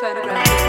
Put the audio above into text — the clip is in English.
photograph.